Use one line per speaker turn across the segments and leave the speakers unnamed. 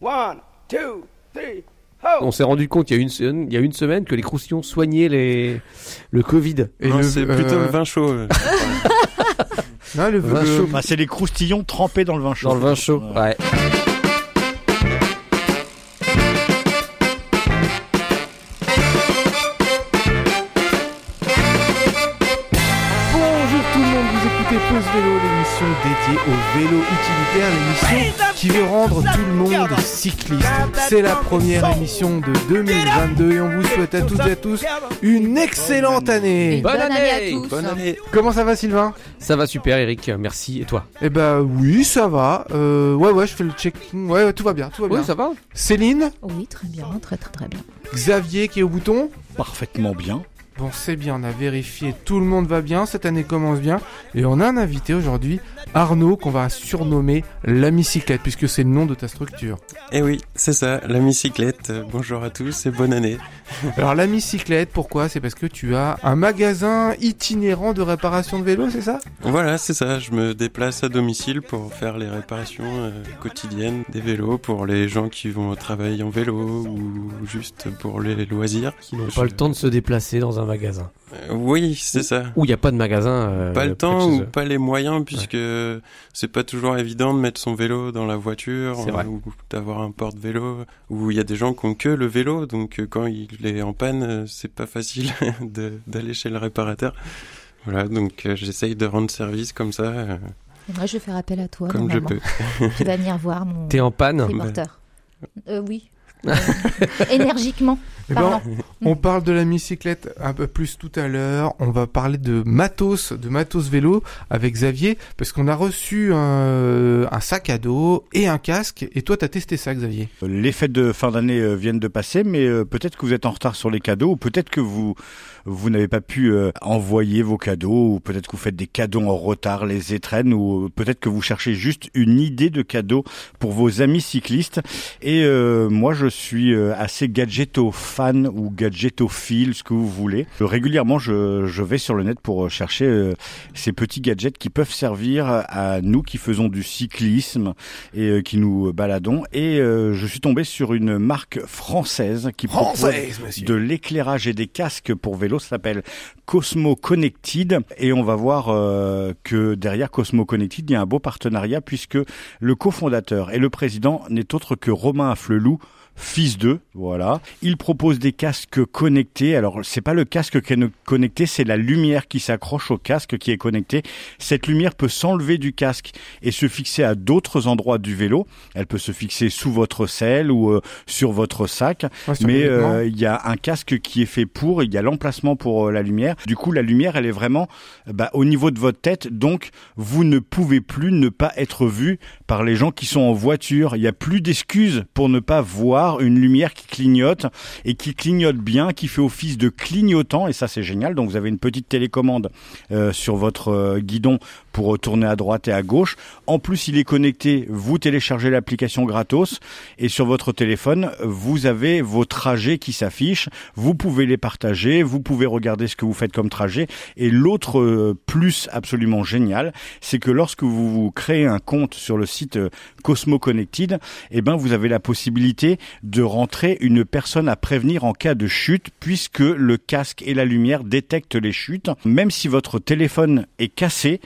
One, two, three,
On s'est rendu compte il y a une semaine, il y a une semaine que les croustillons soignaient les le Covid.
Et
Non,
le-
c'est plutôt
euh,
le vin chaud. euh.
non, le,
Vin
le-
chaud.
Bah, c'est les croustillons trempés dans le vin chaud.
Dans le vin chaud. Ouais.
Bonjour tout le monde, vous écoutez Pause Vélo, l'émission dédiée au vélo utilitaire, l'émission qui veut rendre tout le C'est la première émission de 2022 et on vous souhaite à toutes et à tous une excellente année.
Bonne,
Bonne année à tous.
Bonne année.
Comment ça va Sylvain?
Ça va super Eric, merci et toi?
Eh ben oui, ça va. Euh, ouais ouais, je fais le checking. Ouais, ouais, tout va bien, tout va bien.
Oui, ça va
Céline,
Oui, très bien, très très très bien.
Xavier qui est au bouton?
Parfaitement bien.
Bon, c'est bien, on a vérifié, tout le monde va bien, cette année commence bien. Et on a un invité aujourd'hui, Arnaud, qu'on va surnommer la bicyclette, puisque c'est le nom de ta structure.
Eh oui, c'est ça, la bicyclette. Euh, Bonjour à tous et bonne année.
Alors, la bicyclette, pourquoi? C'est parce que tu as un magasin itinérant de réparation de vélo, c'est ça?
Voilà, c'est ça, je me déplace à domicile pour faire les réparations euh, quotidiennes des vélos pour les gens qui vont au travail en vélo ou juste pour les loisirs.
Qui n'ont
Je-
pas le temps de se déplacer dans un magasin.
Euh, oui, c'est ça.
Où il n'y a pas de magasin. euh,
Pas le temps ou
eux.
pas les moyens puisque c'est pas toujours évident de mettre son vélo dans la voiture ou d'avoir un porte-vélo où il y a des gens qui ont que le vélo donc euh, quand il est en panne c'est pas facile d'aller chez le réparateur. Voilà donc euh, j'essaye de rendre service comme ça euh,
moi, je vais faire appel à toi,
comme je peux.
Tu vas venir voir mon
T'es en panne.
Euh, oui. Euh, énergiquement.
Eh ben. On parle de la bicyclette un peu plus tout à l'heure. On va parler de matos, de matos vélo avec Xavier, parce qu'on a reçu un, un sac à dos et un casque. Et toi, t'as testé ça, Xavier?
Les fêtes de fin d'année euh, viennent de passer, mais euh, peut-être que vous êtes en retard sur les cadeaux, ou peut-être que vous vous n'avez pas pu euh, envoyer vos cadeaux, ou peut-être que vous faites des cadeaux en retard, les étrennes, ou peut-être que vous cherchez juste une idée de cadeau pour vos amis cyclistes. Et euh, moi, je suis assez gadgeto fan ou gadgetophile, ce que vous voulez. Euh, régulièrement, je, je vais sur le net pour euh, chercher euh, ces petits gadgets qui peuvent servir à nous qui faisons du cyclisme et euh, qui nous baladons. Et euh, je suis tombé sur une marque française qui propose de l'éclairage et des casques pour vélo. Ça s'appelle Cosmo Connected. Et on va voir euh, que derrière Cosmo Connected, il y a un beau partenariat puisque le cofondateur et le président n'est autre que Romain Afflelou fils d'eux, voilà. Il propose des casques connectés. Alors, c'est pas le casque qui est connecté, c'est la lumière qui s'accroche au casque qui est connecté. Cette lumière peut s'enlever du casque et se fixer à d'autres endroits du vélo. Elle peut se fixer sous votre selle ou euh, sur votre sac.
Ouais,
Mais euh, il y a un casque qui est fait pour, il y a l'emplacement pour euh, la lumière. Du coup, la lumière, elle est vraiment bah, au niveau de votre tête. Donc, vous ne pouvez plus ne pas être vu par les gens qui sont en voiture. Il n'y a plus d'excuses pour ne pas voir une lumière qui clignote et qui clignote bien, qui fait office de clignotant. Et ça, c'est génial. Donc, vous avez une petite télécommande euh, sur votre euh, guidon pour tourner à droite et à gauche. En plus, il est connecté. Vous téléchargez l'application gratos et sur votre téléphone, vous avez vos trajets qui s'affichent. Vous pouvez les partager. Vous pouvez regarder ce que vous faites comme trajet. Et l'autre euh, plus absolument génial, c'est que lorsque vous, vous créez un compte sur le site euh, Cosmo Connected, eh ben, vous avez la possibilité de rentrer une personne à prévenir en cas de chute puisque le casque et la lumière détectent les chutes. Même si votre téléphone est cassé,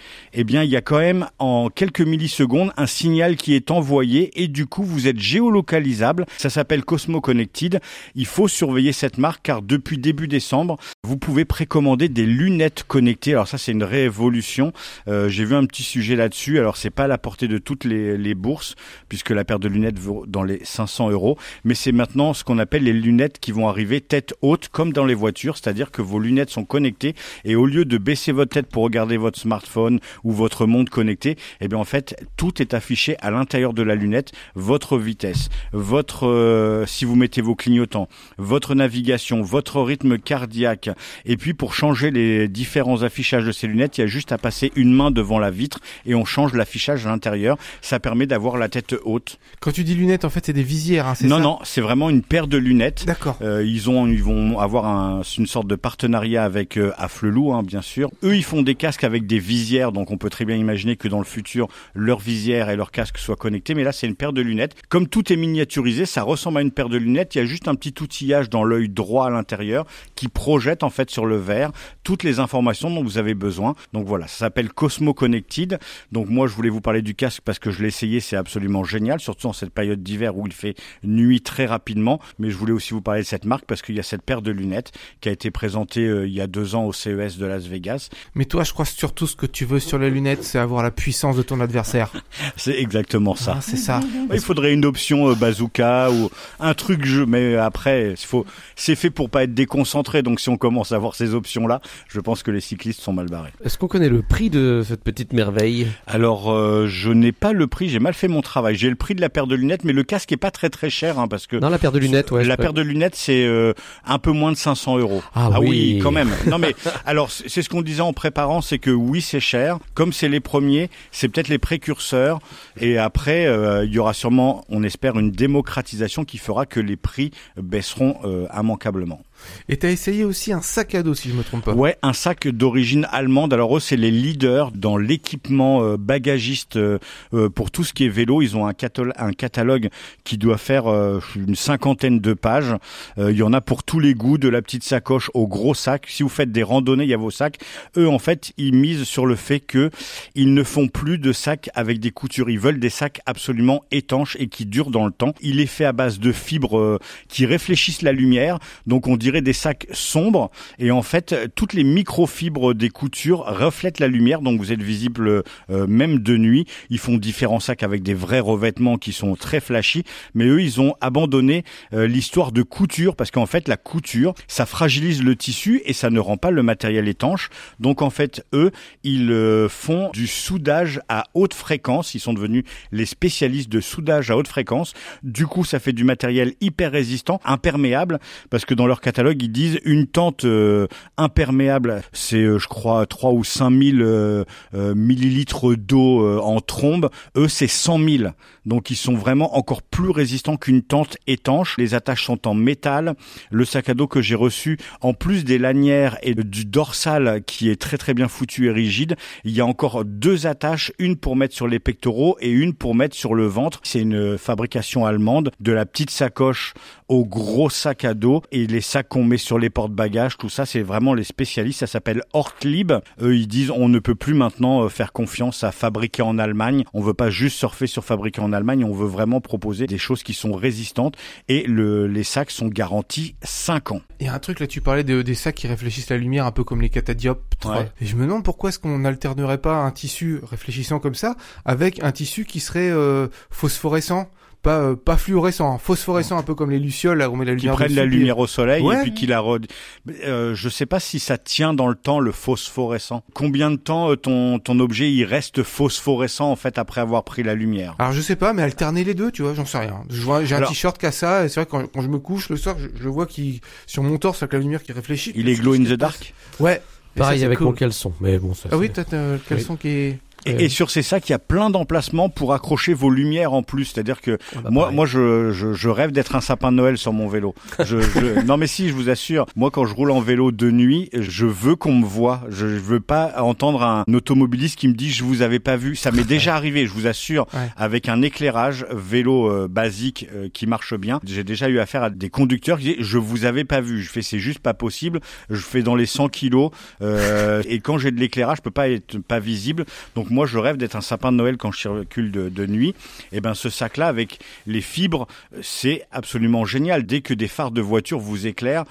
bien, il y a quand même en quelques millisecondes un signal qui est envoyé et du coup, vous êtes géolocalisable. Ça s'appelle Cosmo Connected. Il faut surveiller cette marque car depuis début décembre, vous pouvez précommander des lunettes connectées. Alors ça, c'est une révolution. Euh, J'ai vu un petit sujet là-dessus. Alors c'est pas à la portée de toutes les, bourses puisque la paire de lunettes vaut dans les 500 euros, mais c'est maintenant ce qu'on appelle les lunettes qui vont arriver tête haute comme dans les voitures, c'est-à-dire que vos lunettes sont connectées et au lieu de baisser votre tête pour regarder votre smartphone votre montre connectée, eh bien en fait tout est affiché à l'intérieur de la lunette, votre vitesse, votre euh, si vous mettez vos clignotants, votre navigation, votre rythme cardiaque et puis pour changer les différents affichages de ces lunettes, il y a juste à passer une main devant la vitre et on change l'affichage à l'intérieur. Ça permet d'avoir la tête haute.
Quand tu dis lunettes, en fait, c'est des visières, hein, c'est
Non
ça
non, c'est vraiment une paire de lunettes.
D'accord.
Euh, ils ont, ils vont avoir un, une sorte de partenariat avec euh, Afflelou, hein, bien sûr. Eux, ils font des casques avec des visières, donc on peut très bien imaginer que dans le futur, leur visière et leur casque soient connectés. Mais là, c'est une paire de lunettes. Comme tout est miniaturisé, ça ressemble à une paire de lunettes. Il y a juste un petit outillage dans l'œil droit à l'intérieur qui projette en fait sur le verre toutes les informations dont vous avez besoin. Donc voilà, ça s'appelle Cosmo Connected. Donc moi, je voulais vous parler du casque parce que je l'ai essayé, c'est absolument génial, surtout en cette période d'hiver où il fait nuit très rapidement. Mais je voulais aussi vous parler de cette marque parce qu'il y a cette paire de lunettes qui a été présentée euh, il y a deux ans au CES de Las Vegas.
Mais toi, je crois surtout ce que tu veux sur les lunettes, c'est avoir la puissance de ton adversaire.
C'est exactement ça.
Ah, c'est ça.
Il faudrait une option euh, bazooka ou un truc jeu, mais après, il faut, c'est fait pour pas être déconcentré. Donc si on commence à avoir ces options-là, je pense que les cyclistes sont mal barrés.
Est-ce qu'on connaît le prix de cette petite merveille?
Alors, euh, je n'ai pas le prix. J'ai mal fait mon travail. J'ai le prix de la paire de lunettes, mais le casque est pas très très cher, hein, parce que
Non, la paire de lunettes, ouais.
la paire de lunettes, c'est euh, un peu moins de 500 euros.
Ah oui.
quand même. Non mais alors c'est ce qu'on disait en préparant, c'est que oui c'est cher. Comme c'est les premiers, c'est peut-être les précurseurs. Et après, euh, il y aura sûrement, on espère, une démocratisation qui fera que les prix baisseront euh, immanquablement.
Et t'as essayé aussi un sac à dos, si je me trompe pas.
Ouais, un sac d'origine allemande. Alors eux, c'est les leaders dans l'équipement euh, bagagiste euh, euh, pour tout ce qui est vélo. Ils ont un, catalogue, qui doit faire une cinquantaine de pages. Il y en a pour tous les goûts, de la petite sacoche au gros sac. Si vous faites des randonnées, il y a vos sacs. Eux, en fait, ils misent sur le fait que ils ne font plus de sacs avec des coutures. Ils veulent des sacs absolument étanches et qui durent dans le temps. Il est fait à base de fibres qui réfléchissent la lumière. Donc on dirait des sacs sombres et en fait toutes les microfibres des coutures reflètent la lumière donc vous êtes visible euh, même de nuit. Ils font différents sacs avec des vrais revêtements qui sont très flashy mais eux ils ont abandonné euh, l'histoire de couture parce qu'en fait la couture ça fragilise le tissu et ça ne rend pas le matériel étanche. Donc en fait eux ils euh, font du soudage à haute fréquence, ils sont devenus les spécialistes de soudage à haute fréquence. Du coup ça fait du matériel hyper résistant, imperméable parce que dans leur catalogue ils disent une tente euh, imperméable, c'est euh, je crois 3 ou 5 000 euh, millilitres d'eau en trombe. Eux c'est 100 000, donc ils sont vraiment encore plus résistants qu'une tente étanche. Les attaches sont en métal. Le sac à dos que j'ai reçu, en plus des lanières et du dorsal qui est très très bien foutu et rigide, il y a encore deux attaches, une pour mettre sur les pectoraux et une pour mettre sur le ventre. C'est une fabrication allemande, de la petite sacoche au gros sac à dos et les sacs qu'on met sur les porte-bagages, tout ça, c'est vraiment les spécialistes. Ça s'appelle Ortlieb. Eux, ils disent on ne peut plus maintenant euh, faire confiance à fabriquer en Allemagne. On veut pas juste surfer sur fabriquer en Allemagne. On veut vraiment proposer des choses qui sont résistantes et le, les sacs sont garantis 5 ans.
Il y a un truc là, tu parlais de, des sacs qui réfléchissent la lumière, un peu comme les catadioptres.
Ouais.
Et je me demande pourquoi est-ce qu'on n'alternerait pas un tissu réfléchissant comme ça avec un tissu qui serait euh, phosphorescent? Pas, euh, pas fluorescent, hein, phosphorescent, un peu comme les lucioles, là, où on met la
Qui
lumière
prennent la lumière au soleil
Ouais.
et puis qui la rod... Euh, je sais pas si ça tient dans le temps le phosphorescent. Combien de temps euh, ton ton objet il reste phosphorescent en fait après avoir pris la lumière?
Alors je sais pas, mais alterner les deux, tu vois, j'en sais rien. Je vois, j'ai un
Alors-
t-shirt qui a ça, et c'est vrai que quand, quand je me couche le soir, je, je vois qui sur mon torse avec la lumière qui réfléchit.
Il est glow in the dark?
Ouais. Et
Pareil
ça,
avec
cool.
mon caleçon, mais bon, ça.
Ah oui, t'as le caleçon qui est.
Et, et sur ces sacs, il y a plein d'emplacements pour accrocher vos lumières en plus. C'est-à-dire que
bah,
moi,
pareil.
moi, je, je, je rêve d'être un sapin de Noël sur mon vélo. Je, je- non mais si, je vous assure. Moi, quand je roule en vélo de nuit, je veux qu'on me voit. Je veux pas entendre un automobiliste qui me dit je vous avais pas vu. Ça m'est déjà arrivé, je vous assure,
Ouais.
avec un éclairage vélo euh, basique euh, qui marche bien. J'ai déjà eu affaire à des conducteurs qui disaient je vous avais pas vu. Je fais c'est juste pas possible. Je fais dans les 100 kilos euh, et quand j'ai de l'éclairage, je peux pas être pas visible. Donc moi, je rêve d'être un sapin de Noël quand je circule de, de nuit. Et ben ce sac-là avec les fibres, c'est absolument génial. Dès que des phares de voiture vous éclairent,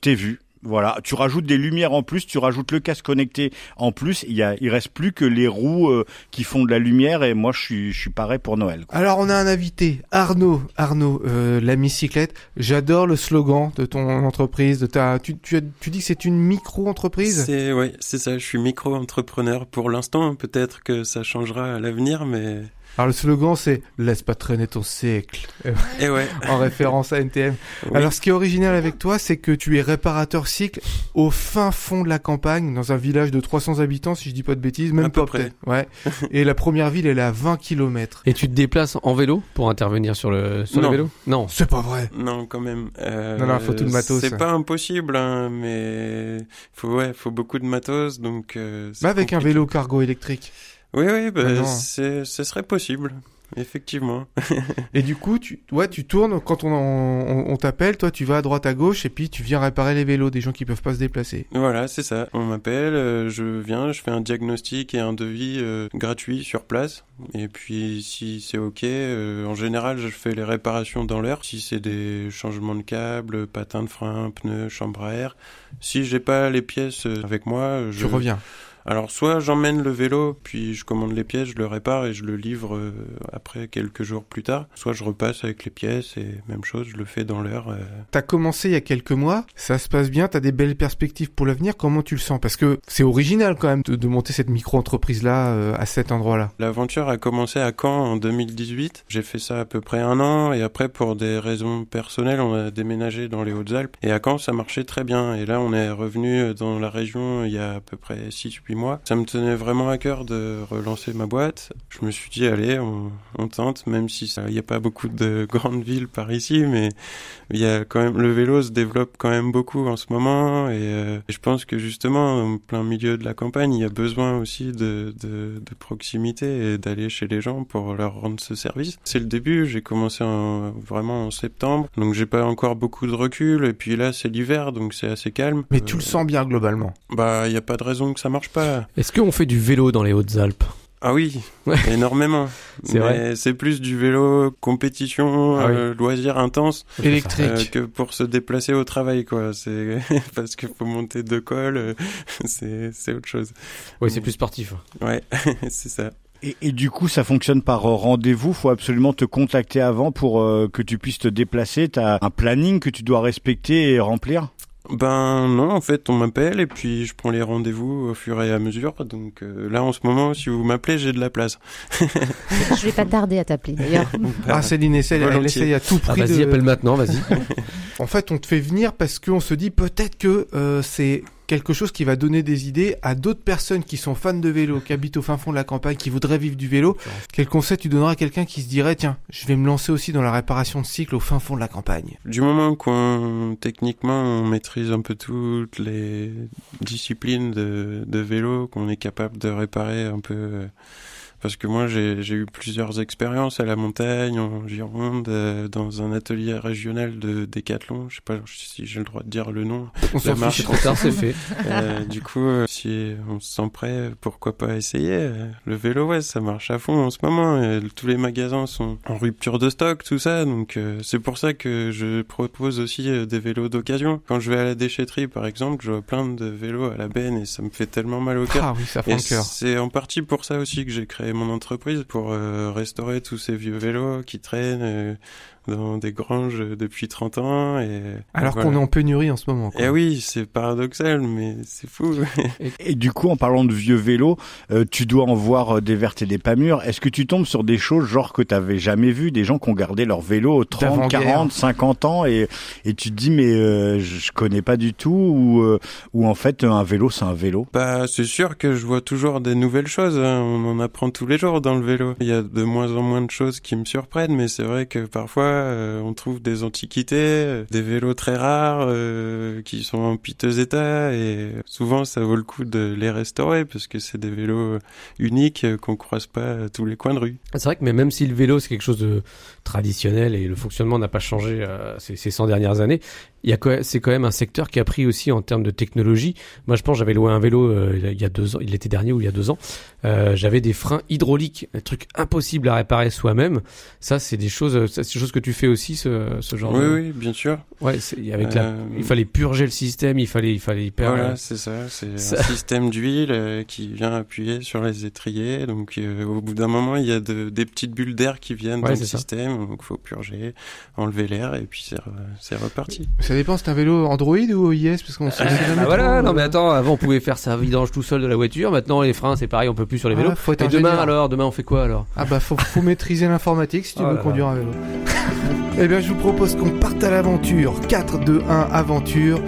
T'es vu.
Voilà, tu rajoutes des lumières en plus, tu rajoutes le casque connecté en plus. Il y a, il reste plus que les roues euh, qui font de la lumière. Et moi, je suis, je suis paré pour Noël. quoi.
Alors on a un invité, Arnaud. Arnaud, euh, la bicyclette. J'adore le slogan de ton entreprise, de ta. Tu, tu, tu dis que c'est une micro-entreprise?
C'est ouais, c'est ça. Je suis micro-entrepreneur pour l'instant. Peut-être que ça changera à l'avenir, mais
Alors le slogan c'est laisse pas traîner ton siècle
Et ouais.
en référence à NTM.
Oui.
Alors ce qui est original avec toi c'est que tu es réparateur cycle au fin fond de la campagne dans un village de 300 habitants si je dis pas de bêtises, même
À peu
pas
près.
peut-être. Ouais. Et la première ville elle est à 20 km.
Et tu te déplaces en vélo pour intervenir sur le, sur le
Non.
vélo? Non.
C'est pas vrai.
Non, quand même. Euh,
Non, non, faut tout le matos.
C'est pas impossible, hein, mais faut ouais, faut beaucoup de matos, donc. euh,
Bah avec un vélo cargo électrique.
Oui, oui, bah,
Ah
c'est, ce serait possible, effectivement.
Et du coup, tu, ouais, tu tournes quand on, on, on t'appelle, toi tu vas à droite à gauche et puis tu viens réparer les vélos des gens qui peuvent pas se déplacer.
Voilà, c'est ça. On m'appelle, euh, je viens, je fais un diagnostic et un devis euh, gratuit sur place. Et puis si c'est ok, euh, en général, je fais les réparations dans l'heure. Si c'est des changements de câbles, patins de frein, pneus, chambre à air. Si j'ai pas les pièces euh, avec moi, je
Tu reviens.
Alors soit j'emmène le vélo, puis je commande les pièces, je le répare et je le livre euh, après quelques jours plus tard. Soit je repasse avec les pièces et même chose, je le fais dans l'heure. euh.
T'as commencé il y a quelques mois, ça se passe bien, t'as des belles perspectives pour l'avenir, comment tu le sens? Parce que c'est original quand même de, de monter cette micro-entreprise-là euh, à cet endroit-là.
L'aventure a commencé à Caen en 2018. J'ai fait ça à peu près un an et après pour des raisons personnelles, on a déménagé dans les Hautes-Alpes. Et à Caen, ça marchait très bien. Et là, on est revenu dans la région il y a à peu près 6-8 mois. Ça me tenait vraiment à cœur de relancer ma boîte. Je me suis dit, allez, on, on tente, même si il n'y a pas beaucoup de grandes villes par ici, mais il y a quand même le vélo se développe quand même beaucoup en ce moment. Et, euh, et je pense que justement en plein milieu de la campagne il y a besoin aussi de, de, de proximité et d'aller chez les gens pour leur rendre ce service. C'est le début. J'ai commencé en, vraiment en septembre. Donc j'ai pas encore beaucoup de recul. Et puis là c'est l'hiver donc c'est assez calme.
Mais tu
Euh,
le sens bien globalement.
bah il y a pas de raison que ça marche pas
Est-ce qu'on fait du vélo dans les Hautes-Alpes?
Ah oui
Ouais.
énormément
C'est
Mais
vrai.
c'est plus du vélo compétition
Ah oui.
euh, loisir intense
Électrique.
Euh, que pour se déplacer au travail, quoi. C'est parce qu'il faut monter deux cols, euh, c'est c'est autre chose.
Oui, c'est plus sportif.
Ouais, c'est ça.
Et, et du coup, ça fonctionne par euh, rendez-vous. Faut absolument te contacter avant pour euh, que tu puisses te déplacer. T'as un planning que tu dois respecter et remplir?
Ben non, en fait, on m'appelle et puis je prends les rendez-vous au fur et à mesure. Donc euh, là, en ce moment, si vous m'appelez, j'ai de la place.
Je vais pas tarder à t'appeler d'ailleurs.
Ah, Céline essaie, elle essaye à tout
Ah,
prix
vas-y,
de...
appelle maintenant, vas-y.
En fait, on te fait venir parce qu'on se dit peut-être que euh, c'est quelque chose qui va donner des idées à d'autres personnes qui sont fans de vélo, qui habitent au fin fond de la campagne, qui voudraient vivre du vélo. Quel conseil tu donneras à quelqu'un qui se dirait tiens, je vais me lancer aussi dans la réparation de cycle au fin fond de la campagne?
Du moment qu'on techniquement on maîtrise un peu toutes les disciplines de, vélo, qu'on est capable de réparer un peu. Parce que moi j'ai eu plusieurs expériences à la montagne, en Gironde, euh, dans un atelier régional de décathlon. Je sais pas si j'ai le droit de dire le nom.
On s'en
marche.
fiche.
Trop tard, c'est fait.
Euh, du coup, euh, si on se sent prêt, pourquoi pas essayer euh, Le vélo, ouais, ça marche à fond en ce moment. et tous les magasins sont en rupture de stock, tout ça. Donc euh, c'est pour ça que je propose aussi euh, des vélos d'occasion. Quand je vais à la déchetterie, par exemple, je vois plein de vélos à la benne et ça me fait tellement mal au cœur.
Ah oui, ça fait
Et
un cœur.
c'est en partie pour ça aussi que j'ai créé mon entreprise, pour euh, restaurer tous ces vieux vélos qui traînent euh, dans des granges depuis 30 ans. Et,
Alors
voilà.
qu'on est en pénurie en ce moment. quoi.
Eh oui, c'est paradoxal, mais c'est fou.
Et du coup, en parlant de vieux vélos, euh, tu dois en voir euh, des vertes et des pas mûres. Est-ce que tu tombes sur des choses genre que t'avais jamais vu, des gens qui ont gardé leur vélo 30,
D'avant-guerre.
40, 50 ans et, et tu te dis mais euh, je connais pas du tout ou, euh, ou en fait un vélo c'est un vélo?
Bah, c'est sûr que je vois toujours des nouvelles choses. hein. On en apprend tous les jours dans le vélo. Il y a de moins en moins de choses qui me surprennent, mais c'est vrai que parfois euh, on trouve des antiquités, euh, des vélos très rares euh, qui sont en piteux état, et souvent ça vaut le coup de les restaurer parce que c'est des vélos uniques qu'on croise pas tous les coins de rue.
C'est vrai que mais même si le vélo c'est quelque chose de traditionnel et le fonctionnement n'a pas changé ces, ces 100 dernières années, il c'est quand même un secteur qui a pris aussi en termes de technologie. Moi je pense j'avais loué un vélo il y a deux ans, l'été dernier ou il y a deux ans, j'avais des freins hydrauliques, un truc impossible à réparer soi-même. Ça c'est des choses, c'est des choses que que tu fais aussi ce, ce genre
Oui,
de...
oui, bien sûr.
Ouais, c'est- avec la...
Euh,
il fallait purger le système, il fallait, il fallait hyper.
Voilà, c'est ça. C'est
ça-
un système d'huile euh, qui vient appuyer sur les étriers. Donc, euh, au bout d'un moment, il y a de- des petites bulles d'air qui viennent
Ouais,
dans le
ça.
système. Donc, faut purger, enlever l'air et puis c'est re- c'est reparti.
Ça dépend, c'est un vélo Android ou iOS Parce qu'on sait jamais
Ah,
trop,
voilà,
euh,
non mais attends, avant on pouvait faire sa vidange tout seul de la voiture, maintenant les freins c'est pareil, on peut plus sur les vélos.
Ah, faut être
Et demain alors, demain on fait quoi alors?
Ah bah faut, faut maîtriser l'informatique si tu
Oh
veux
là
conduire un vélo. eh bien je vous propose qu'on parte à l'aventure. 4, 2, 1, aventure.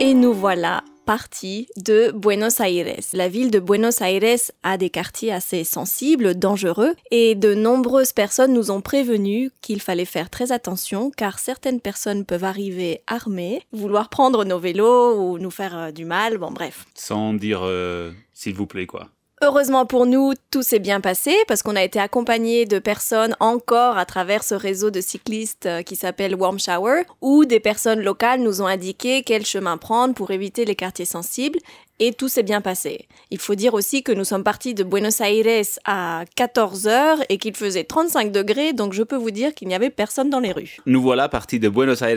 Et nous voilà partis de Buenos Aires. La ville de Buenos Aires a des quartiers assez sensibles, dangereux, et de nombreuses personnes nous ont prévenus qu'il fallait faire très attention car certaines personnes peuvent arriver armées, vouloir prendre nos vélos ou nous faire euh, du mal, bon bref.
Sans dire euh, s'il vous plaît, quoi.
Heureusement pour nous, tout s'est bien passé parce qu'on a été accompagné de personnes encore à travers ce réseau de cyclistes euh, qui s'appelle Warm Shower, où des personnes locales nous ont indiqué quel chemin prendre pour éviter les quartiers sensibles et tout s'est bien passé. Il faut dire aussi que nous sommes partis de Buenos Aires à 14 heures et qu'il faisait 35 degrés, donc je peux vous dire qu'il n'y avait personne dans les rues.
Nous voilà partis de Buenos Aires.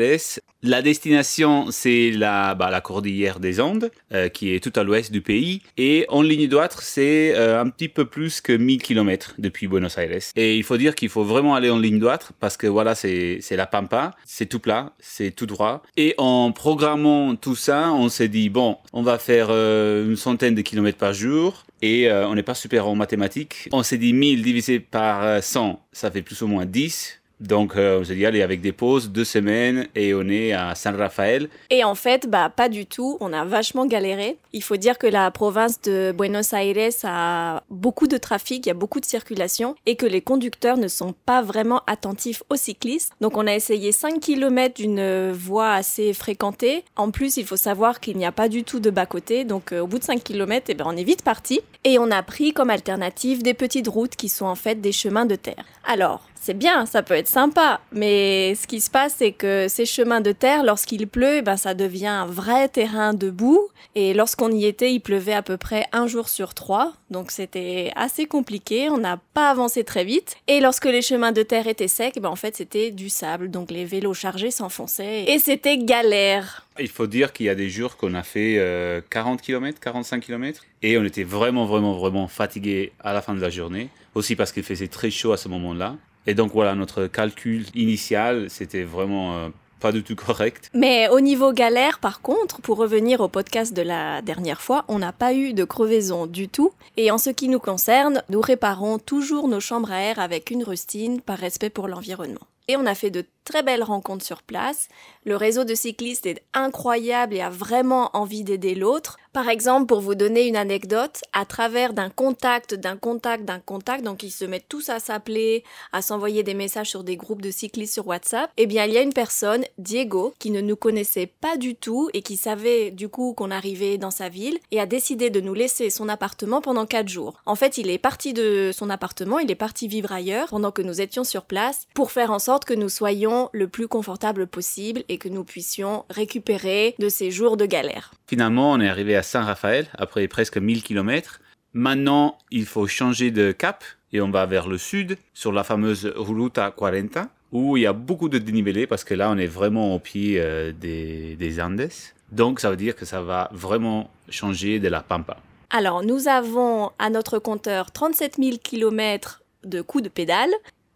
La destination, c'est la, bah, la cordillère des Andes, euh, qui est tout à l'ouest du pays. Et en ligne droite, c'est euh, un petit peu plus que 1000 km depuis Buenos Aires. Et il faut dire qu'il faut vraiment aller en ligne droite parce que voilà, c'est c'est la pampa, c'est tout plat, c'est tout droit. Et en programmant tout ça, on s'est dit, bon, on va faire euh, une centaine de kilomètres par jour. Et euh, on n'est pas super en mathématiques. On s'est dit 1000 divisé par euh, 100, ça fait plus ou moins 10. Donc on s'est dit, allez, avec des pauses, deux semaines, et on est à San Rafael.
Et en fait, bah pas du tout. On a vachement galéré. Il faut dire que la province de Buenos Aires a beaucoup de trafic, il y a beaucoup de circulation et que les conducteurs ne sont pas vraiment attentifs aux cyclistes. Donc on a essayé 5 km d'une voie assez fréquentée. En plus, il faut savoir qu'il n'y a pas du tout de bas-côté. Donc euh, au bout de 5 km, eh ben, on est vite parti. Et on a pris comme alternative des petites routes qui sont en fait des chemins de terre. Alors, c'est bien, ça peut être sympa, mais ce qui se passe, c'est que ces chemins de terre, lorsqu'il pleut, ben, ça devient un vrai terrain de boue. Et lorsqu'on y était, il pleuvait à peu près un jour sur trois. Donc c'était assez compliqué, on n'a pas avancé très vite. Et lorsque les chemins de terre étaient secs, ben, en fait, c'était du sable. Donc les vélos chargés s'enfonçaient. Et c'était galère.
Il faut dire qu'il y a des jours qu'on a fait euh, 40 km, 45 km, et on était vraiment, vraiment, vraiment fatigué à la fin de la journée. Aussi parce qu'il faisait très chaud à ce moment-là. Et donc voilà, notre calcul initial, c'était vraiment euh, pas du tout correct.
Mais au niveau galère, par contre, pour revenir au podcast de la dernière fois, on n'a pas eu de crevaison du tout. Et en ce qui nous concerne, nous réparons toujours nos chambres à air avec une rustine par respect pour l'environnement. Et on a fait de très belles rencontres sur place. Le réseau de cyclistes est incroyable et a vraiment envie d'aider l'autre. Par exemple, pour vous donner une anecdote, à travers d'un contact, d'un contact, d'un contact, donc ils se mettent tous à s'appeler, à s'envoyer des messages sur des groupes de cyclistes sur WhatsApp, eh bien il y a une personne, Diego, qui ne nous connaissait pas du tout et qui savait du coup qu'on arrivait dans sa ville et a décidé de nous laisser son appartement pendant quatre jours. En fait, il est parti de son appartement, il est parti vivre ailleurs pendant que nous étions sur place pour faire en sorte que nous soyons le plus confortable possible et que nous puissions récupérer de ces jours de galère.
Finalement, on est arrivé San Rafael après presque 1000 km. Maintenant, il faut changer de cap et on va vers le sud sur la fameuse Ruta 40 où il y a beaucoup de dénivelé parce que là, on est vraiment au pied euh, des, des Andes. Donc, ça veut dire que ça va vraiment changer de la Pampa.
Alors, nous avons à notre compteur 37 000 km de coups de pédale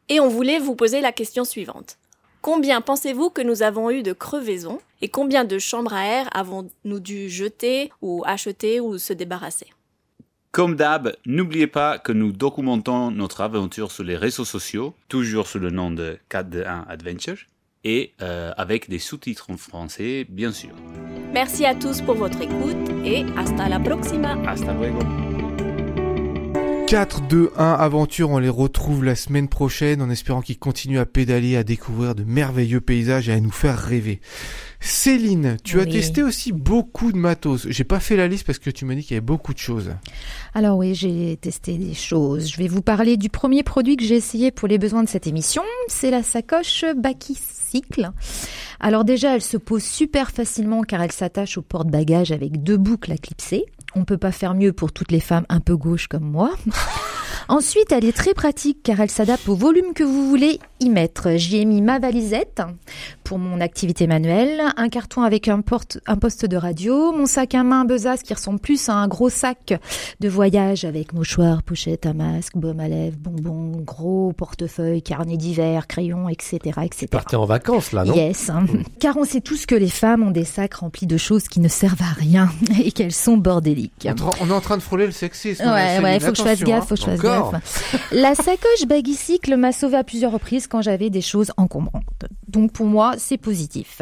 et on voulait vous poser la question suivante. Combien pensez-vous que nous avons eu de crevaisons et combien de chambres à air avons-nous dû jeter ou acheter ou se débarrasser?
Comme d'hab, n'oubliez pas que nous documentons notre aventure sur les réseaux sociaux, toujours sous le nom de 421 Adventure, et euh, avec des sous-titres en français, bien sûr.
Merci à tous pour votre écoute et hasta la próxima.
Hasta luego.
4, 2, 1 aventure, on les retrouve la semaine prochaine en espérant qu'ils continuent à pédaler, à découvrir de merveilleux paysages et à nous faire rêver. Céline, tu as testé aussi beaucoup de matos. J'ai pas fait la liste parce que tu m'as dit qu'il y avait beaucoup de choses.
Alors oui, j'ai testé des choses. Je vais vous parler du premier produit que j'ai essayé pour les besoins de cette émission. C'est la sacoche Baki Cycle. Alors déjà, elle se pose super facilement car elle s'attache au porte-bagages avec deux boucles à clipser. On peut pas faire mieux pour toutes les femmes un peu gauches comme moi. Ensuite, elle est très pratique car elle s'adapte au volume que vous voulez y mettre. J'y ai mis ma valisette pour mon activité manuelle, un carton avec un, porte, un poste de radio, mon sac à main Besace qui ressemble plus à un gros sac de voyage avec mouchoir, pochette à masque, baume à lèvres, bonbons, gros portefeuille, carnet d'hiver, crayon, etc. etc.
Partez en vacances là, non?
Yes. Car on sait tous que les femmes ont des sacs remplis de choses qui ne servent à rien et qu'elles sont bordéliques.
On, est en train de frôler le sexisme.
Ouais, ouais, faut que je fasse gaffe,
hein.
faut que je fasse
Encore.
gaffe. La sacoche baggy cycle m'a sauvé à plusieurs reprises quand j'avais des choses encombrantes. Donc pour moi, c'est positif.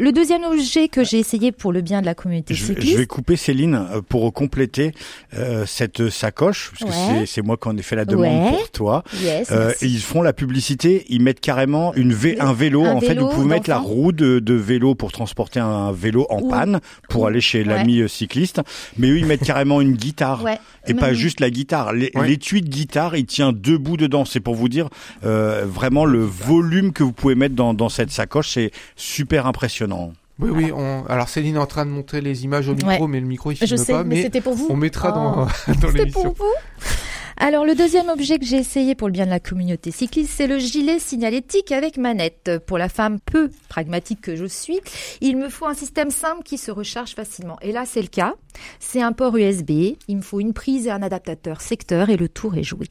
Le deuxième objet que j'ai essayé pour le bien de la communauté
Je,
cycliste.
je vais couper Céline euh, pour compléter euh, cette sacoche, parce que
Ouais.
c'est- c'est moi qui en ai fait la demande
Ouais.
pour toi.
Yes,
Euh, et ils font la publicité, ils mettent carrément une vé- un vélo.
Un
en fait,
vélo
vous pouvez mettre la roue de, de vélo pour transporter un vélo en
Ou-
panne pour
ou-
aller chez
ouais.
l'ami cycliste. Mais eux, ils mettent carrément une guitare.
Ouais.
Et pas juste la guitare. L'étui de guitare, il tient debout dedans. C'est pour vous dire euh, vraiment le volume que vous pouvez mettre dans, dans cette sacoche. C'est super impressionnant.
Oui, oui. On... Alors Céline est en train de montrer les images au micro,
Ouais.
mais le micro il filme
Je sais,
pas.
mais,
Mais
c'était pour vous.
on mettra dans,
Oh.
dans
C'était
l'émission.
pour vous. Alors le deuxième objet que j'ai essayé pour le bien de la communauté cycliste, c'est le gilet signalétique avec manette. Pour la femme peu pragmatique que je suis, il me faut un système simple qui se recharge facilement. Et là c'est le cas. C'est un port USB, il me faut une prise et un adaptateur secteur et le tour est joué.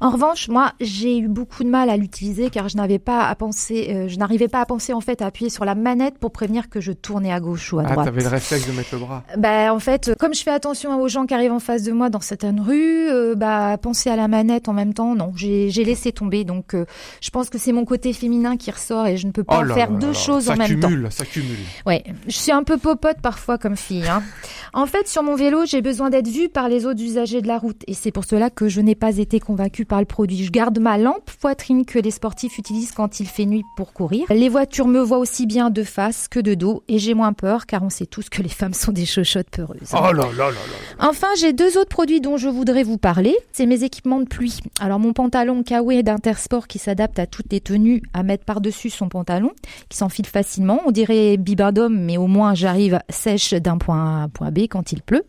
En revanche, moi, j'ai eu beaucoup de mal à l'utiliser car je n'avais pas à penser, euh, je n'arrivais pas à penser en fait à appuyer sur la manette pour prévenir que je tournais à gauche ou à
Ah,
droite.
t'avais le réflexe de mettre le bras.
Bah en fait, comme je fais attention aux gens qui arrivent en face de moi dans certaines rues, euh, bah penser à la manette en même temps, non, j'ai j'ai laissé tomber. Donc euh, je pense que c'est mon côté féminin qui ressort et je ne peux pas
Oh là
faire
là
deux
là
choses
ça
en même temps.
cumule, Ça cumule.
Ouais, je suis un peu popote parfois comme fille. Hein. En fait, sur mon vélo, j'ai besoin d'être vue par les autres usagers de la route et c'est pour cela que je n'ai pas été convaincue par le produit. Je garde ma lampe poitrine que les sportifs utilisent quand il fait nuit pour courir. Les voitures me voient aussi bien de face que de dos et j'ai moins peur car on sait tous que les femmes sont des chochottes peureuses.
Oh là là là là.
Enfin, j'ai deux autres produits dont je voudrais vous parler. C'est mes équipements de pluie. Alors, mon pantalon Kawaii d'Intersport qui s'adapte à toutes les tenues à mettre par-dessus son pantalon, qui s'enfile facilement. On dirait bibendum, mais au moins j'arrive sèche d'un point A à un point B quand il pleut.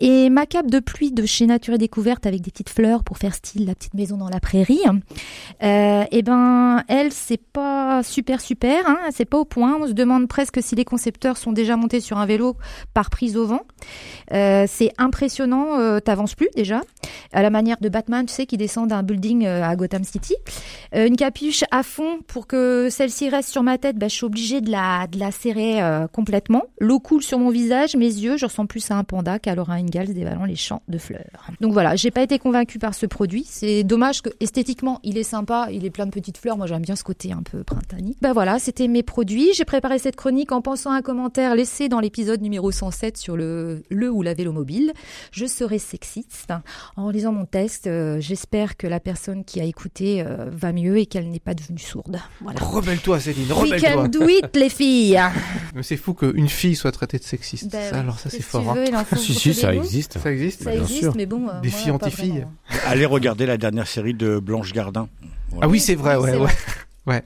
Et ma cape de pluie de chez Nature et Découverte avec des petites fleurs pour faire style la petite maison dans la prairie. Euh, et ben, elle, c'est pas super super, hein, c'est pas au point. On se demande presque si les concepteurs sont déjà montés sur un vélo par prise au vent. Euh, c'est impressionnant, euh, t'avances plus déjà, à la manière de Batman, tu sais, qui descend d'un building euh, à Gotham City. Une capuche à fond pour que celle-ci reste sur ma tête, bah, je suis obligée de la, de la serrer complètement. L'eau coule sur mon visage, mes yeux, je ressemble plus à un panda qu'à Laura Ingalls dévalant les champs de fleurs. Donc voilà, j'ai pas été convaincue par ce produit. C'est dommage que esthétiquement, il est sympa, il est plein de petites fleurs. Moi, j'aime bien ce côté un peu printanier. Bah voilà, c'était mes produits. J'ai préparé cette chronique en pensant à un commentaire laissé dans l'épisode numéro 107 sur le, le ou la vélo mobile. Je serai sexiste. En lisant mon texte, euh, j'espère que la personne qui a écouté euh, va mieux et qu'elle n'est pas devenue sourde. Voilà.
Rebelle-toi, Céline,
We
rebelle-toi.
can do it, les filles.
Mais c'est fou qu'une fille soit traitée de sexiste.
Ben
ça, alors ça, c'est fort. hein.
veux,
Si, si, ça. Existe.
Ça existe
Ça
bien
existe,
sûr.
mais bon. euh,
Des filles anti-filles.
vraiment.
Allez regarder la dernière série de Blanche Gardin.
Ah oui, c'est vrai, ouais, ouais.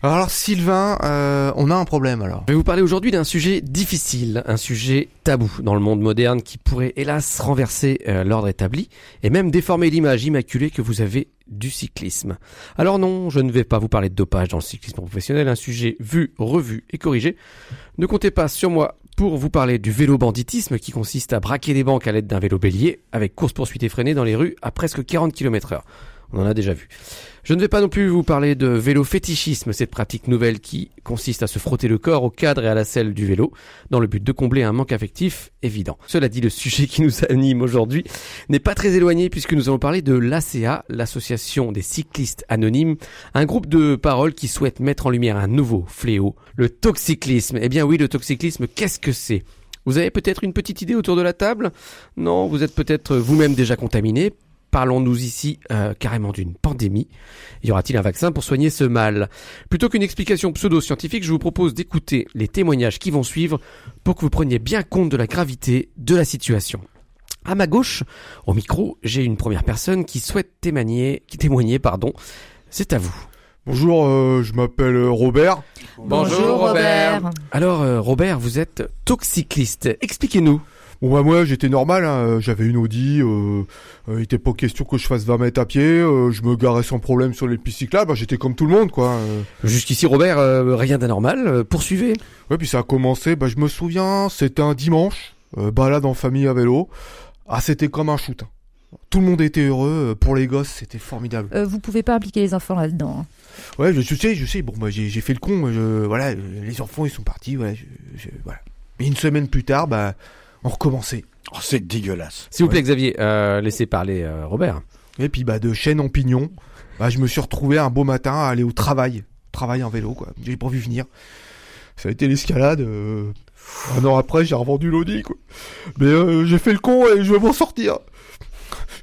Alors, Sylvain, euh, on a un problème alors.
Je vais vous parler aujourd'hui d'un sujet difficile, un sujet tabou dans le monde moderne qui pourrait hélas renverser euh, l'ordre établi et même déformer l'image immaculée que vous avez du cyclisme. Alors non, je ne vais pas vous parler de dopage dans le cyclisme professionnel, un sujet vu, revu et corrigé. Ne comptez pas sur moi pour vous parler du vélo banditisme qui consiste à braquer des banques à l'aide d'un vélo bélier avec course poursuite effrénée dans les rues à presque 40 km heure. On en a déjà vu. Je ne vais pas non plus vous parler de vélo fétichisme, cette pratique nouvelle qui consiste à se frotter le corps au cadre et à la selle du vélo, dans le but de combler un manque affectif évident. Cela dit, le sujet qui nous anime aujourd'hui n'est pas très éloigné puisque nous allons parler de l'ACA, l'association des cyclistes anonymes, un groupe de paroles qui souhaite mettre en lumière un nouveau fléau, le toxyclisme. Eh bien oui, le toxyclisme, qu'est-ce que c'est? Vous avez peut-être une petite idée autour de la table? Non, vous êtes peut-être vous-même déjà contaminé Parlons-nous ici euh, carrément d'une pandémie. Y aura-t-il un vaccin pour soigner ce mal? Plutôt qu'une explication pseudo-scientifique, je vous propose d'écouter les témoignages qui vont suivre pour que vous preniez bien compte de la gravité de la situation. À ma gauche, au micro, j'ai une première personne qui souhaite témoigner, qui témoigner, pardon. C'est à vous.
Bonjour, euh, je m'appelle Robert.
Bonjour Robert.
Alors, euh, Robert, vous êtes toxycliste. Expliquez-nous.
Bon bah moi j'étais normal, hein. j'avais une Audi, euh, il était pas question que je fasse 20 mètres à pied, je me garais sans problème sur les pistes cyclables, bah, j'étais comme tout le monde quoi.
Jusqu'ici Robert, rien d'anormal, poursuivez.
Ouais puis ça a commencé, bah je me souviens, c'était un dimanche, balade en famille à vélo, ah c'était comme un shoot. Hein. Tout le monde était heureux, pour les gosses c'était formidable.
vous pouvez pas impliquer les enfants là-dedans. Hein.
Ouais je sais, je sais, bon moi j'ai fait le con, je, voilà, les enfants ils sont partis, voilà, je, voilà. Mais une semaine plus tard, bah on recommençait.
Oh, c'est dégueulasse.
S'il vous plaît, Xavier, euh, laissez parler euh, Robert.
Et puis, bah, de chaîne en pignon, bah, je me suis retrouvé un beau matin à aller au travail. Travail en vélo, quoi. J'ai pas vu venir. Ça a été l'escalade. Euh, un an après, j'ai revendu l'Audi, quoi. Mais j'ai fait le con et je vais m'en sortir.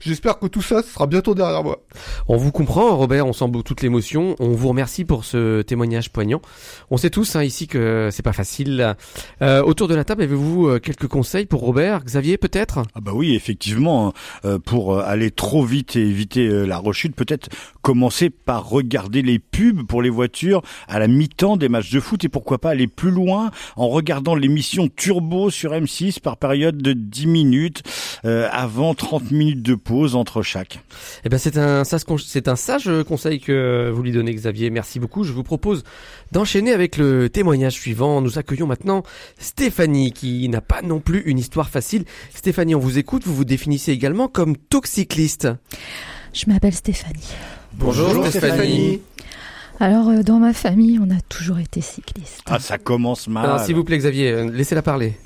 J'espère que tout ça sera bientôt derrière moi.
On vous comprend, Robert, on sent toute l'émotion. On vous remercie pour ce témoignage poignant. On sait tous hein, ici que c'est pas facile. Euh, autour de la table, avez-vous euh, quelques conseils pour Robert, Xavier, peut-être?
Ah bah oui, effectivement. Hein. Euh, pour aller trop vite et éviter la rechute, peut-être commencer par regarder les pubs pour les voitures à la mi-temps des matchs de foot et pourquoi pas aller plus loin en regardant l'émission Turbo sur M6 par période de 10 minutes avant 30 minutes de pause entre chaque.
Eh ben c'est un c'est un sage conseil que vous lui donnez Xavier. Merci beaucoup. Je vous propose d'enchaîner avec le témoignage suivant. Nous accueillons maintenant Stéphanie qui n'a pas non plus une histoire facile. Stéphanie, on vous écoute. Vous vous définissez également comme toxicliste.
Je m'appelle Stéphanie.
Bonjour, Stéphanie.
Alors, euh, dans ma famille, on a toujours été cycliste.
Ah, ça commence mal.
S'il vous plaît, Xavier, euh, laissez-la parler.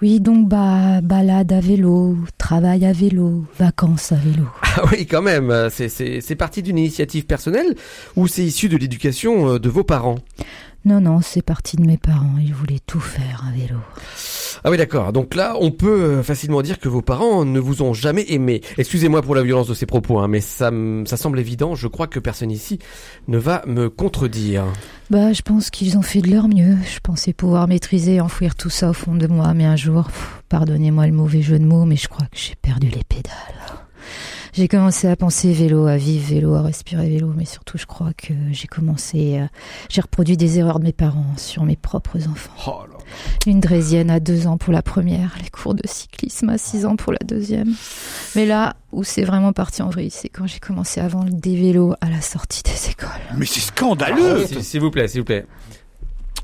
Oui, donc bah balade à vélo, travail à vélo, vacances à vélo.
Ah oui, quand même. C'est parti d'une initiative personnelle ou c'est issu de l'éducation euh, de vos parents?
Non, non, c'est parti de mes parents. Ils voulaient tout faire à vélo.
Ah oui, d'accord. Donc là, on peut euh, facilement dire que vos parents ne vous ont jamais aimé. Excusez-moi pour la violence de ces propos, hein, mais ça, ça semble évident. Je crois que personne ici ne va me contredire.
Bah, je pense qu'ils ont fait de leur mieux. Je pensais pouvoir maîtriser et enfouir tout ça au fond de moi, mais un jour, pardonnez-moi le mauvais jeu de mots, mais je crois que j'ai perdu les pédales. J'ai commencé à penser vélo, à vivre vélo, à respirer vélo, mais surtout je crois que j'ai commencé, euh, j'ai reproduit des erreurs de mes parents sur mes propres enfants. Oh Une draisienne à deux ans pour la première, les cours de cyclisme à six ans pour la deuxième. Mais là où c'est vraiment parti en vrille, c'est quand j'ai commencé à vendre des vélos à la sortie des écoles.
Mais c'est scandaleux
ah, S'il vous plaît, s'il vous plaît.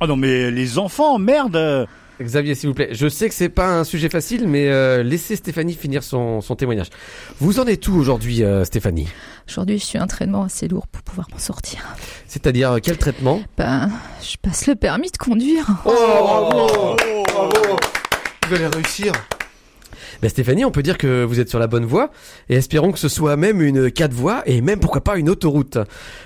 Oh non mais les enfants, merde
Xavier, s'il vous plaît. Je sais que c'est pas un sujet facile, mais euh, laissez Stéphanie finir son, témoignage. Vous en êtes où aujourd'hui, euh, Stéphanie?
Aujourd'hui, je suis un traitement assez lourd pour pouvoir m'en sortir.
C'est-à-dire euh, quel traitement?
Ben, je passe le permis de conduire.
Oh, bravo, bravo. Vous allez réussir.
Ben Stéphanie, on peut dire que vous êtes sur la bonne voie et espérons que ce soit même une quatre voies et même pourquoi pas une autoroute.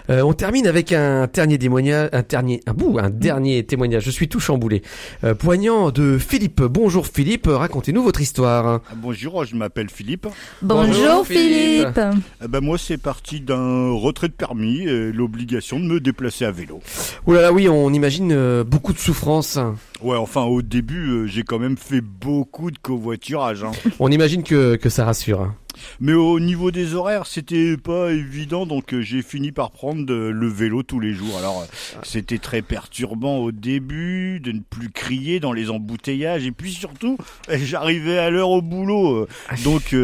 Euh, on termine avec un dernier témoignage, un dernier, un bout, un dernier témoignage. Je suis tout chamboulé. Euh, poignant de Philippe. Bonjour Philippe, racontez-nous votre histoire.
Ah, bonjour, je m'appelle Philippe.
Bonjour, Philippe.
Eh ben moi c'est parti d'un retrait de permis et l'obligation de me déplacer à vélo.
Oh là là oui, on imagine euh, beaucoup de souffrance.
Ouais, enfin au début j'ai quand même fait beaucoup de covoiturage. Hein.
On imagine que, que ça rassure. Hein.
Mais au niveau des horaires, c'était pas évident, donc euh, j'ai fini par prendre le vélo tous les jours. Alors, euh, c'était très perturbant au début de ne plus crier dans les embouteillages, et puis surtout, j'arrivais à l'heure au boulot, euh, donc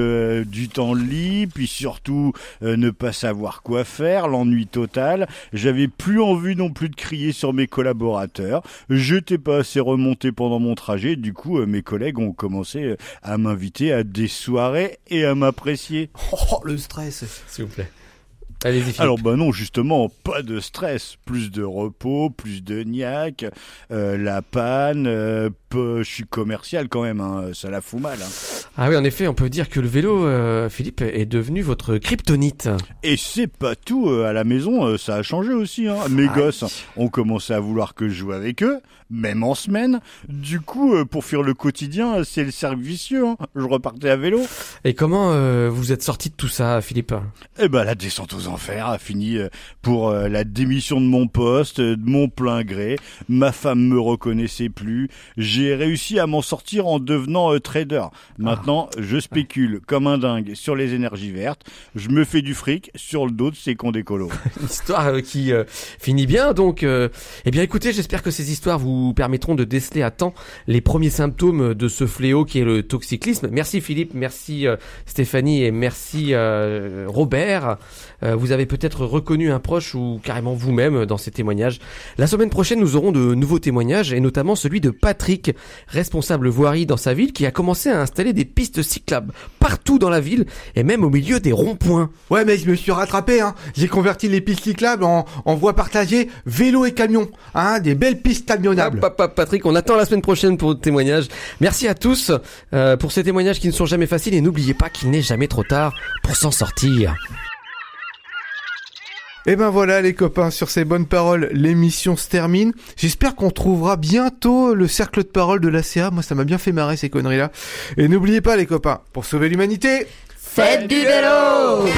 du temps libre, puis surtout ne pas savoir quoi faire, l'ennui total. J'avais plus envie non plus de crier sur mes collaborateurs. J'étais pas assez remonté pendant mon trajet, du coup, mes collègues ont commencé à m'inviter à des soirées et à m'apprendre
Oh, le stress, s'il vous plaît. Allez-y.
Alors bah non, justement, pas de stress, plus de repos, plus de niaque, euh, la panne, euh, je suis commercial quand même, hein, ça la fout mal. Hein.
Ah oui, en effet, on peut dire que le vélo, euh, Philippe, est devenu votre kryptonite.
Et c'est pas tout, à la maison, ça a changé aussi. Hein. Mes gosses ont commencé à vouloir que je joue avec eux, même en semaine. Du coup, pour faire le quotidien, c'est le cercle vicieux. Hein. Je repartais à vélo.
Et comment vous êtes sorti de tout ça, Philippe?
Eh ben, la descente aux enfers a fini pour la démission de mon poste, de mon plein gré. Ma femme me reconnaissait plus. J'ai réussi à m'en sortir en devenant euh, trader. Maintenant, je spécule comme un dingue sur les énergies vertes. Je me fais du fric sur le dos de ces cons d'écolo.
Histoire euh, qui euh, finit bien. Donc, euh, eh bien, écoutez, j'espère que ces histoires vous permettront de déceler à temps les premiers symptômes de ce fléau qui est le toxiclisme. Merci Philippe, merci euh, Stéphanie et merci euh, Robert. Vous avez peut-être reconnu un proche ou carrément vous-même dans ces témoignages. La semaine prochaine, nous aurons de nouveaux témoignages et notamment celui de Patrick, responsable voirie dans sa ville, qui a commencé à installer des pistes cyclables partout dans la ville et même au milieu des ronds-points.
Ouais, mais je me suis rattrapé, hein. J'ai converti les pistes cyclables en, en voies partagées, vélo et camion. Hein, des belles pistes camionnables.
Hop, hop, Patrick, on attend la semaine prochaine pour vos témoignages. Merci à tous euh, pour ces témoignages qui ne sont jamais faciles et n'oubliez pas qu'il n'est jamais trop tard pour s'en sortir.
Et ben voilà les copains, sur ces bonnes paroles, l'émission se termine. J'espère qu'on trouvera bientôt le cercle de parole de l'ACA. Moi ça m'a bien fait marrer ces conneries là. Et n'oubliez pas les copains, pour sauver l'humanité,
Faites du vélo